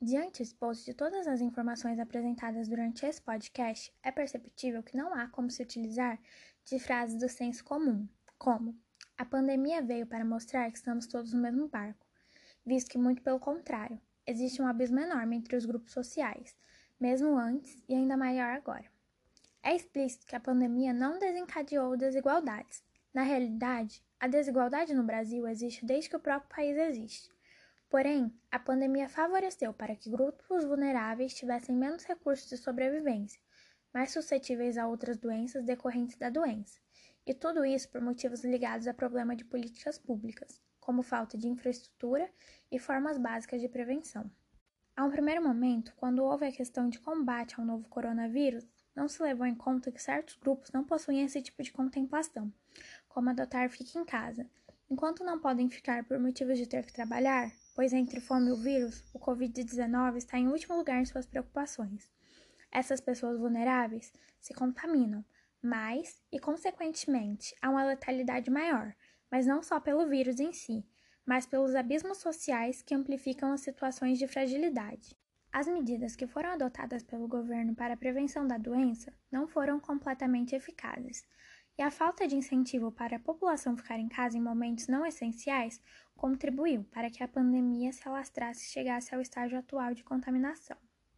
Diante exposto de todas as informações apresentadas durante esse podcast, é perceptível que não há como se utilizar de frases do senso comum, como a pandemia veio para mostrar que estamos todos no mesmo barco, visto que, muito pelo contrário, existe um abismo enorme entre os grupos sociais, mesmo antes e ainda maior agora. É explícito que a pandemia não desencadeou desigualdades. Na realidade, a desigualdade no Brasil existe desde que o próprio país existe. Porém, a pandemia favoreceu para que grupos vulneráveis tivessem menos recursos de sobrevivência, mais suscetíveis a outras doenças decorrentes da doença, e tudo isso por motivos ligados a problema de políticas públicas, como falta de infraestrutura e formas básicas de prevenção. A um primeiro momento, quando houve a questão de combate ao novo coronavírus, não se levou em conta que certos grupos não possuem esse tipo de contemplação, como adotar fique em casa. Enquanto não podem ficar por motivos de ter que trabalhar, pois entre fome e o vírus, o Covid-19 está em último lugar em suas preocupações. Essas pessoas vulneráveis se contaminam mais e, consequentemente, há uma letalidade maior, mas não só pelo vírus em si, mas pelos abismos sociais que amplificam as situações de fragilidade. As medidas que foram adotadas pelo governo para a prevenção da doença não foram completamente eficazes, e a falta de incentivo para a população ficar em casa em momentos não essenciais contribuiu para que a pandemia se alastrasse e chegasse ao estágio atual de contaminação.